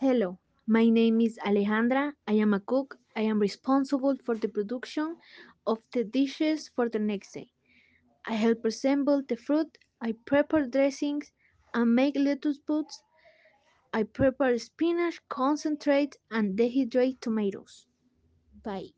Hello, my name is Alejandra. I am a cook. I am responsible for the production of the dishes for the next day. I help assemble the fruit. I prepare dressings and make lettuce boats. I prepare spinach, concentrate, and dehydrate tomatoes. Bye.